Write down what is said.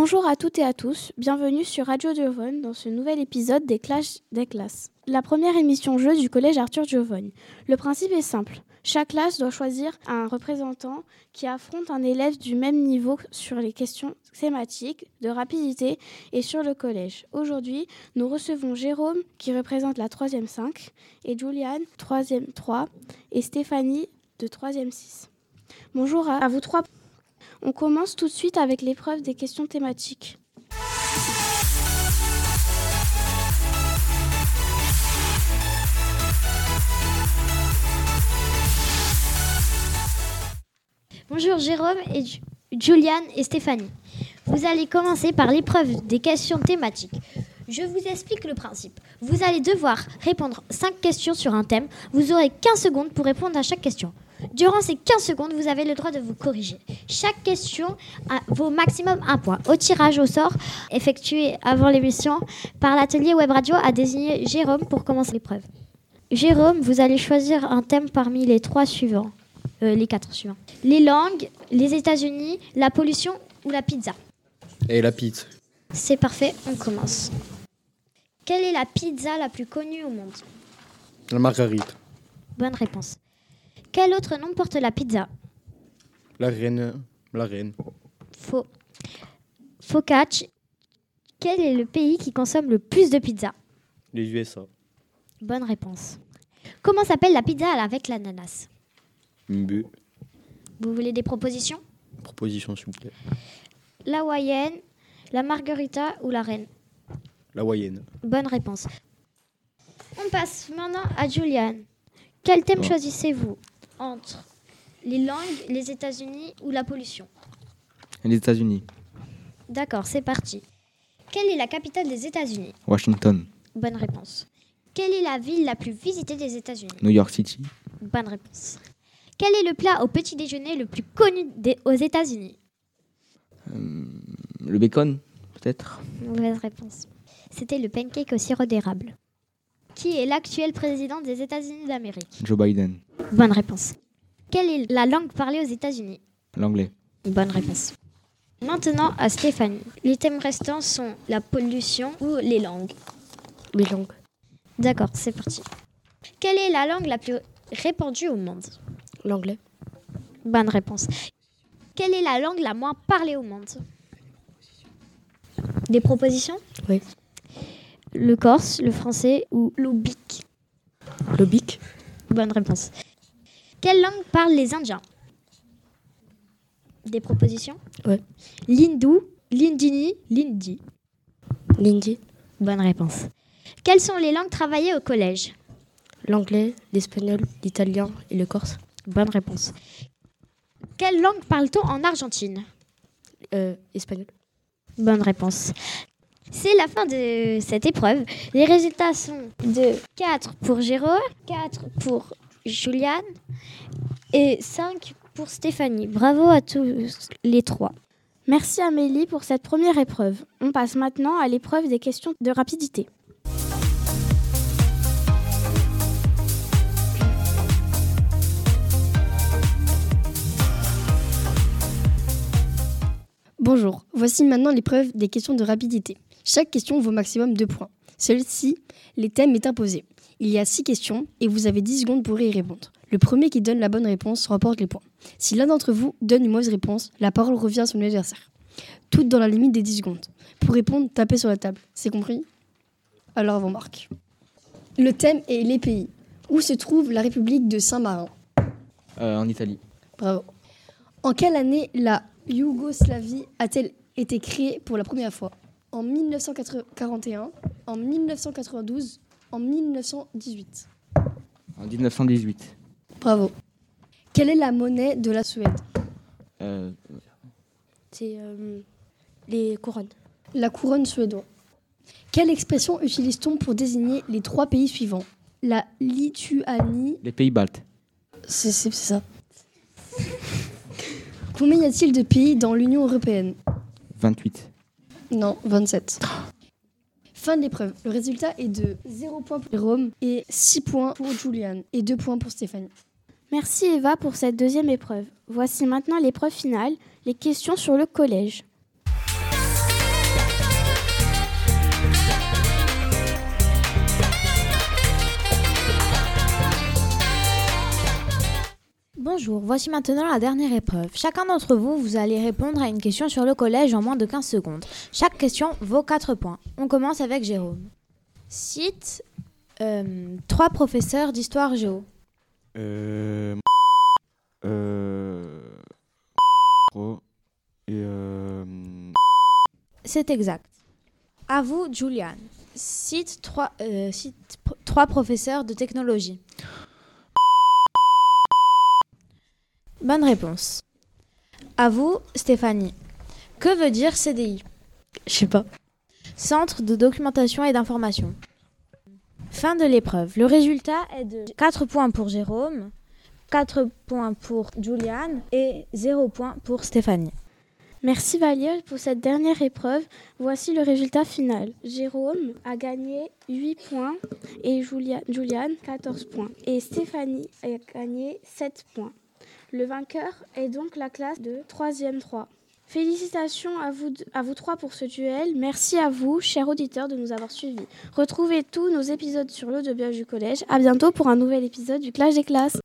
Bonjour à toutes et à tous, bienvenue sur Radio Giovanni dans ce nouvel épisode des classes des classes. La première émission jeu du collège Arthur Giovanni. Le principe est simple. Chaque classe doit choisir un représentant qui affronte un élève du même niveau sur les questions thématiques, de rapidité et sur le collège. Aujourd'hui, nous recevons Jérôme qui représente la 3e 5 et Juliane 3e 3 et Stéphanie de 3e 6. Bonjour à vous trois. On commence tout de suite avec l'épreuve des questions thématiques. Bonjour Jérôme et Juliane et Stéphanie. Vous allez commencer par l'épreuve des questions thématiques. Je vous explique le principe. Vous allez devoir répondre 5 questions sur un thème. Vous aurez 15 secondes pour répondre à chaque question. Durant ces 15 secondes, vous avez le droit de vous corriger. Chaque question vaut maximum un point. Au tirage au sort, effectué avant l'émission par l'atelier Web Radio, a désigné Jérôme pour commencer l'épreuve. Jérôme, vous allez choisir un thème parmi les trois suivants. Euh, les quatre suivants. Les langues, les États-Unis, la pollution ou la pizza? Et la pizza. C'est parfait, on commence. Quelle est la pizza la plus connue au monde? La margarite. Bonne réponse. Quel autre nom porte la pizza? La reine. La reine. Faux. Focaccia. Quel est le pays qui consomme le plus de pizza? Les USA. Bonne réponse. Comment s'appelle la pizza avec l'ananas? Bu. Vous voulez des propositions? Proposition, s'il vous plaît. La Hawaïenne, la Margarita ou la Reine? La Hawaïenne. Bonne réponse. On passe maintenant à Juliane. Quel thème choisissez-vous? Entre les langues, les États-Unis ou la pollution Les États-Unis. D'accord, c'est parti. Quelle est la capitale des États-Unis? Washington. Bonne réponse. Quelle est la ville la plus visitée des États-Unis? New York City. Bonne réponse. Quel est le plat au petit déjeuner le plus connu aux États-Unis? Euh, Le bacon, peut-être? Mauvaise réponse. C'était le pancake au sirop d'érable. Qui est l'actuel président des États-Unis d'Amérique? Joe Biden. Bonne réponse. Quelle est la langue parlée aux États-Unis? L'anglais. Bonne réponse. Maintenant à Stéphanie. Les thèmes restants sont la pollution ou les langues? Les langues. D'accord, c'est parti. Quelle est la langue la plus répandue au monde? L'anglais. Bonne réponse. Quelle est la langue la moins parlée au monde? Des propositions? Oui. Le corse, le français ou l'obique L'obique. Bonne réponse. Quelle langue parlent les Indiens? Des propositions? Oui. L'hindou, l'indini, l'indi. L'hindi. Bonne réponse. Quelles sont les langues travaillées au collège? L'anglais, l'espagnol, l'italien et le corse. Bonne réponse. Quelle langue parle-t-on en Argentine? Euh, Espagnol. Bonne réponse. C'est la fin de cette épreuve. Les résultats sont de 4 pour Jérôme, 4 pour Juliane et 5 pour Stéphanie. Bravo à tous les trois. Merci Amélie pour cette première épreuve. On passe maintenant à l'épreuve des questions de rapidité. Bonjour, voici maintenant l'épreuve des questions de rapidité. Chaque question vaut maximum 2 points. Celle-ci, les thèmes est imposé. Il y a 6 questions et vous avez 10 secondes pour y répondre. Le premier qui donne la bonne réponse remporte les points. Si l'un d'entre vous donne une mauvaise réponse, la parole revient à son adversaire. Toutes dans la limite des 10 secondes. Pour répondre, tapez sur la table. C'est compris? Alors on marque. Le thème est les pays. Où se trouve la République de Saint-Marin? Euh, En Italie. Bravo. En quelle année la Yougoslavie a-t-elle été créée pour la première fois? En 1941, en 1992, en 1918 En 1918. Bravo. Quelle est la monnaie de la Suède? Euh... C'est euh, les couronnes. La couronne suédoise. Quelle expression utilise-t-on pour désigner les trois pays suivants? La Lituanie. Les pays baltes. C'est ça. Combien y a-t-il de pays dans l'Union européenne? 28. Non, 27. Fin de l'épreuve. Le résultat est de 0 points pour Rome et 6 points pour Julian et 2 points pour Stéphanie. Merci Eva pour cette deuxième épreuve. Voici maintenant l'épreuve finale, les questions sur le collège. Bonjour, voici maintenant la dernière épreuve. Chacun d'entre vous, vous allez répondre à une question sur le collège en moins de 15 secondes. Chaque question vaut 4 points. On commence avec Jérôme. Cite euh, trois professeurs d'histoire géo. Euh. Euh. Et euh. C'est exact. À vous, Julian. Cite trois, euh, cite trois professeurs de technologie. Bonne réponse. À vous, Stéphanie. Que veut dire CDI Je sais pas. Centre de documentation et d'information. Fin de l'épreuve. Le résultat est de 4 points pour Jérôme, 4 points pour Julian et 0 points pour Stéphanie. Merci Valia pour cette dernière épreuve. Voici le résultat final. Jérôme a gagné 8 points et Julia, Juliane 14 points. Et Stéphanie a gagné 7 points. Le vainqueur est donc la classe de 3e 3. Félicitations à vous, à vous trois pour ce duel. Merci à vous, chers auditeurs, de nous avoir suivis. Retrouvez tous nos épisodes sur l'eau de biage du collège. À bientôt pour un nouvel épisode du Clash des classes.